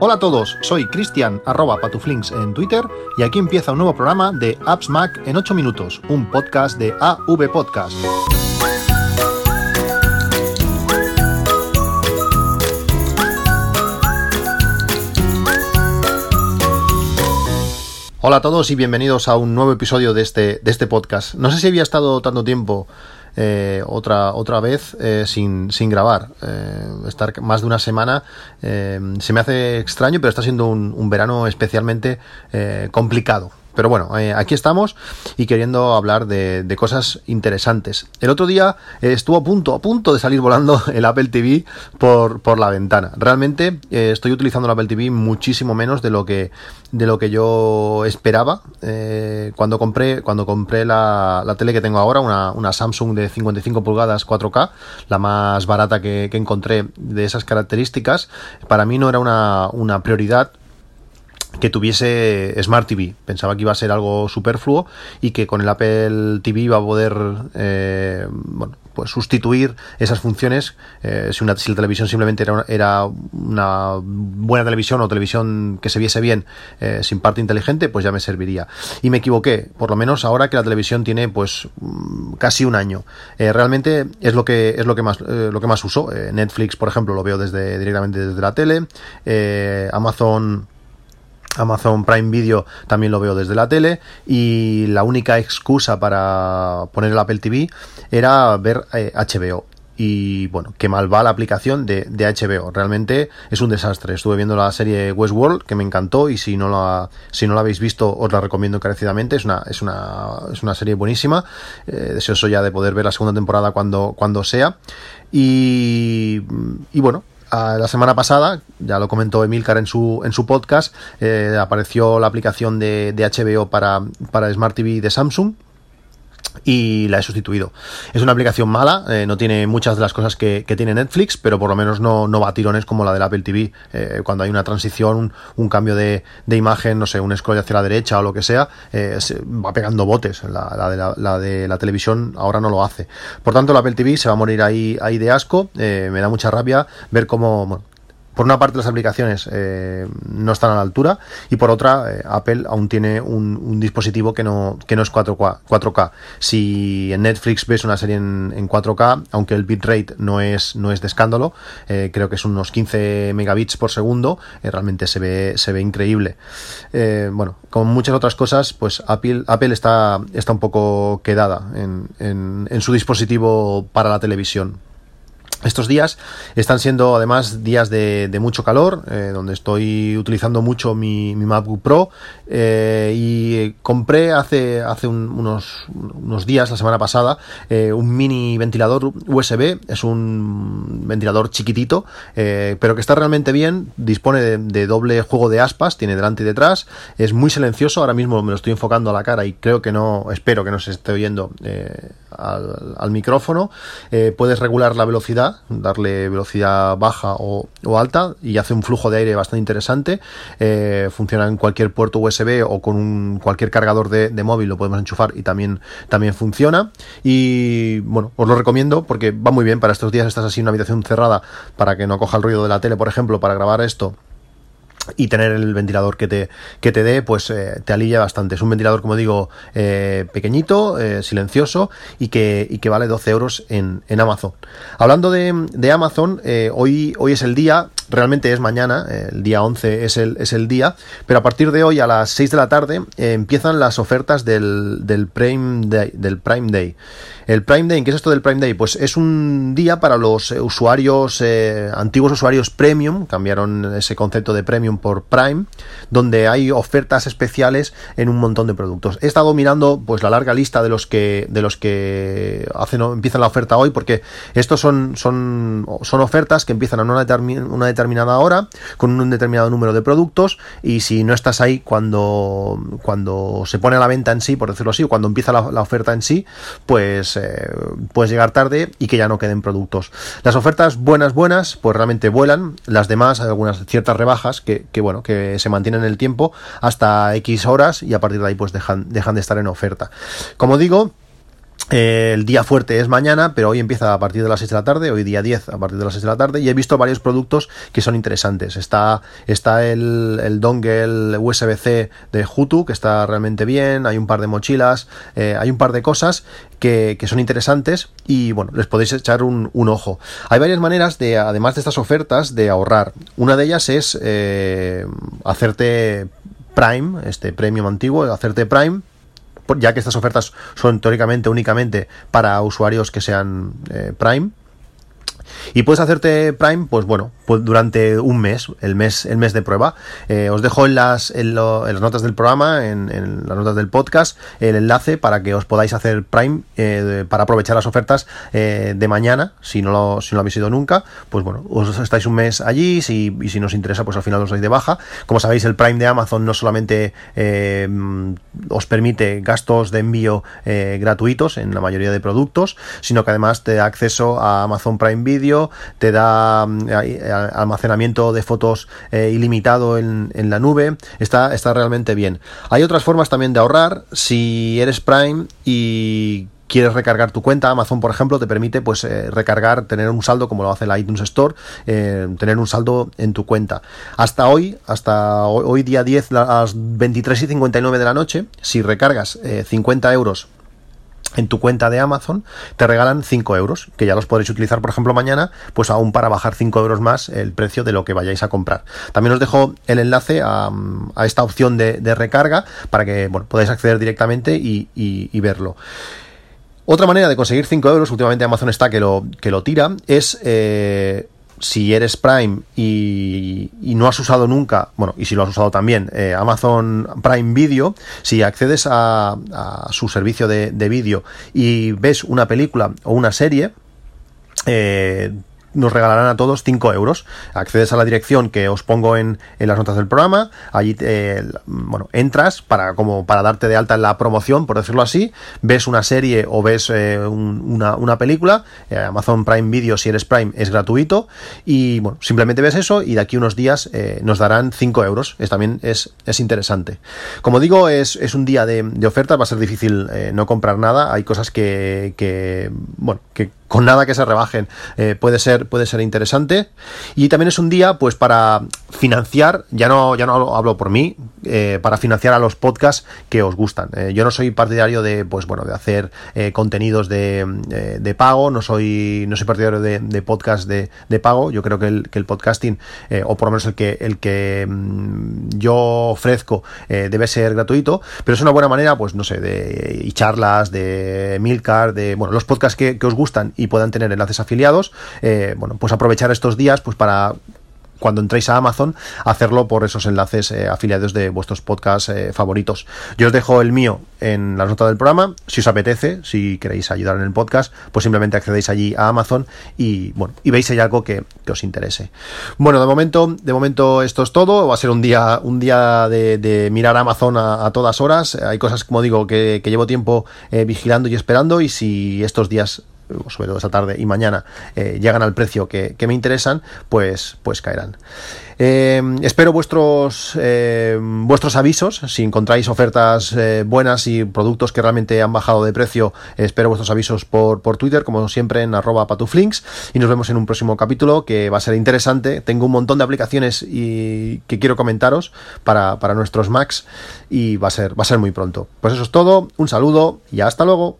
Hola a todos, soy Cristian arroba patuflinks en Twitter y aquí empieza un nuevo programa de Apps Mac en 8 minutos, un podcast de AV Podcast. Hola a todos y bienvenidos a un nuevo episodio de este, de este podcast. No sé si había estado tanto tiempo eh, otra, otra vez eh, sin, sin, grabar. Eh, estar más de una semana se me hace extraño, pero está siendo un, un verano especialmente complicado. Pero bueno, eh, aquí estamos y queriendo hablar de, cosas interesantes. El otro día eh, estuvo a punto, a punto de salir volando el Apple TV por, por la ventana. Realmente eh, estoy utilizando el Apple TV muchísimo menos de lo que, de lo que yo esperaba. cuando compré, cuando compré la, tele que tengo ahora, una, Samsung de 55 pulgadas 4K, la más barata que, que encontré de esas características, para mí no era una, una prioridad que tuviese Smart TV. Pensaba que iba a ser algo superfluo y que con el Apple TV iba a poder eh, bueno, pues sustituir esas funciones. Eh, si, una, si la televisión simplemente era una, era una, buena televisión o televisión que se viese bien eh, sin parte inteligente, pues ya me serviría. Y me equivoqué, por lo menos ahora que la televisión tiene pues mm, casi un año. realmente es lo que es lo que más lo que más uso. Netflix, por ejemplo, lo veo desde directamente desde la tele. Amazon Amazon Prime Video también lo veo desde la tele y la única excusa para poner el Apple TV era ver HBO. Eh, y bueno, qué mal va la aplicación de, HBO. Realmente es un desastre. Estuve viendo la serie Westworld, que me encantó, y si no la, si no la habéis visto, os la recomiendo encarecidamente. Es una, es una, es una serie buenísima. Eh, deseoso ya de poder ver la segunda temporada cuando, cuando sea. Y, y bueno, la semana pasada, ya lo comentó Emilcar en su, en su podcast, eh, apareció la aplicación de, de HBO para, para Smart TV de Samsung y la he sustituido. Es una aplicación mala, eh, no tiene muchas de las cosas que, tiene Netflix, pero por lo menos no, no va a tirones como la del Apple TV. Eh, cuando hay una transición, un, cambio de, imagen, no sé, un scroll hacia la derecha o lo que sea, eh, va pegando botes. La, de la, de la, televisión ahora no lo hace. Por tanto, el Apple TV se va a morir ahí, ahí de asco. me da mucha rabia ver cómo por una parte las aplicaciones eh, no están a la altura y por otra eh, Apple aún tiene un, dispositivo que no, que no es 4K, 4K. Si en Netflix ves una serie en, 4K, aunque el bitrate no es, no es de escándalo, eh, creo que es unos 15 megabits por segundo, realmente se ve, se ve increíble. bueno, con muchas otras cosas, pues Apple, Apple está, está un poco quedada en su dispositivo para la televisión. Estos días están siendo además días de, mucho calor, eh, donde estoy utilizando mucho mi, MacBook Pro eh, y compré hace, hace unos, unos, días, la semana pasada, eh, un mini ventilador USB. Es un ventilador chiquitito, pero que está realmente bien. Dispone de, doble juego de aspas, tiene delante y detrás. Es muy silencioso. Ahora mismo me lo estoy enfocando a la cara y creo que no, espero que no se esté oyendo al, micrófono. puedes regular la velocidad darle velocidad baja o, alta y hace un flujo de aire bastante interesante. Eh, funciona en cualquier puerto USB o con cualquier cargador de, móvil lo podemos enchufar y también, también funciona. Y bueno, os lo recomiendo porque va muy bien para estos días. Estás así en una habitación cerrada para que no coja el ruido de la tele, por ejemplo, para grabar esto y tener el ventilador que te, que te dé, pues eh, te alivia bastante. Es un ventilador, como digo, eh, pequeñito, eh, silencioso y que, y que vale 12 euros en, en Amazon. Hablando de, de Amazon, hoy, hoy es el día, realmente es mañana, el día 11 es el, es el día, pero a partir de hoy a las 6 de la tarde empiezan las ofertas del, del, Prime Day, del Prime Day. El Prime Day, ¿qué es esto del Prime Day? Pues es un día para los usuarios, antiguos usuarios premium, cambiaron ese concepto de premium por Prime, donde hay ofertas especiales en un montón de productos. He estado mirando pues la larga lista de los que de los que empiezan la oferta hoy porque estos son son son ofertas que empiezan a una, una determinada hora con un determinado número de productos y si no estás ahí cuando cuando se pone a la venta en sí, por decirlo así, o cuando empieza la, oferta en sí, pues eh, puedes llegar tarde y que ya no queden productos. Las ofertas buenas buenas pues realmente vuelan, las demás hay algunas ciertas rebajas que, que bueno, que se mantienen en el tiempo hasta X horas y a partir de ahí pues dejan, dejan de estar en oferta. Como digo, el día fuerte es mañana, pero hoy empieza a partir de las 6 de la tarde, hoy día 10 a partir de las 6 de la tarde, y he visto varios productos que son interesantes. Está, está el, el dongle USB-C de Hutu, que está realmente bien, hay un par de mochilas, eh, hay un par de cosas que, son interesantes y bueno, les podéis echar un, ojo. Hay varias maneras de, además de estas ofertas, de ahorrar. Una de ellas es eh, hacerte Prime, este premium antiguo, hacerte Prime ya que estas ofertas son teóricamente únicamente para usuarios que sean eh, Prime. Y puedes hacerte Prime, pues bueno, pues durante un mes, el mes, el mes de prueba. Eh, os dejo en las, en, las notas del programa, en, las notas del podcast, el enlace para que os podáis hacer Prime eh, para aprovechar las ofertas eh, de mañana, si no, lo, si no lo habéis ido nunca. Pues bueno, os estáis un mes allí y si nos interesa, pues al final os dais de baja. Como sabéis, el Prime de Amazon no solamente os permite gastos de envío gratuitos en la mayoría de productos, sino que además te da acceso a Amazon Prime Video, te da almacenamiento de fotos eh, ilimitado en, la nube, está, está realmente bien. Hay otras formas también de ahorrar, si eres Prime y quieres recargar tu cuenta, Amazon por ejemplo te permite pues eh, recargar, tener un saldo como lo hace la iTunes Store, eh, tener un saldo en tu cuenta. Hasta hoy, hasta hoy, día 10 a las 23 y 59 de la noche, si recargas 50 euros en tu cuenta de Amazon, te regalan 5 euros, que ya los podréis utilizar, por ejemplo, mañana, pues aún para bajar 5 euros más el precio de lo que vayáis a comprar. También os dejo el enlace a, esta opción de, recarga para que podáis acceder directamente y, verlo. Otra manera de conseguir 5 euros, últimamente Amazon está que lo, que tira, es eh, si eres Prime y, no has usado nunca, bueno, y si lo has usado también, eh, Amazon Prime Video, si accedes a, su servicio de, de vídeo y ves una película o una serie, eh, nos regalarán a todos 5 euros. Accedes a la dirección que os pongo en, en las notas del programa, allí eh, bueno, entras para, como para darte de alta en la promoción, por decirlo así, ves una serie o ves eh, una, una, película, eh, Amazon Prime Video si eres Prime es gratuito. Y bueno, simplemente ves eso y de aquí unos días nos darán 5 euros, es, también es, es interesante. Como digo, es, es un día de, de ofertas, va a ser difícil no comprar nada, hay cosas que, que bueno, que con nada que se rebajen eh, puede ser puede ser interesante. Y también es un día pues para financiar ya no ya no hablo por mí eh, para financiar a los podcasts que os gustan. Eh, yo no soy partidario de pues bueno de hacer contenidos de, de, pago no soy no soy partidario de, de podcast de, de, pago. Yo creo que el, que el podcasting o por lo menos el que el que mm, yo ofrezco debe ser gratuito pero es una buena manera pues no sé de y charlas de Milcar de bueno los podcasts que, que os gustan y puedan tener enlaces afiliados, eh, bueno, pues aprovechar estos días pues para cuando entréis a Amazon, hacerlo por esos enlaces eh, afiliados de vuestros podcasts eh, favoritos. Yo os dejo el mío en la nota del programa. Si os apetece, si queréis ayudar en el podcast, pues simplemente accedéis allí a Amazon y bueno, y veis si hay algo que, os interese. Bueno, de momento, de momento esto es todo. Va a ser un día, un día de, mirar Amazon a, todas horas. Hay cosas, como digo, que, llevo tiempo vigilando y esperando. Y si estos días sobre todo esta tarde y mañana, eh, llegan al precio que, me interesan, pues, pues caerán. Eh, espero vuestros, eh, vuestros avisos. Si encontráis ofertas buenas y productos que realmente han bajado de precio, espero vuestros avisos por, por Twitter, como siempre en arroba patuflinks. Y nos vemos en un próximo capítulo que va a ser interesante. Tengo un montón de aplicaciones y que quiero comentaros para, para nuestros Macs y va a ser, va a ser muy pronto. Pues eso es todo. Un saludo y hasta luego.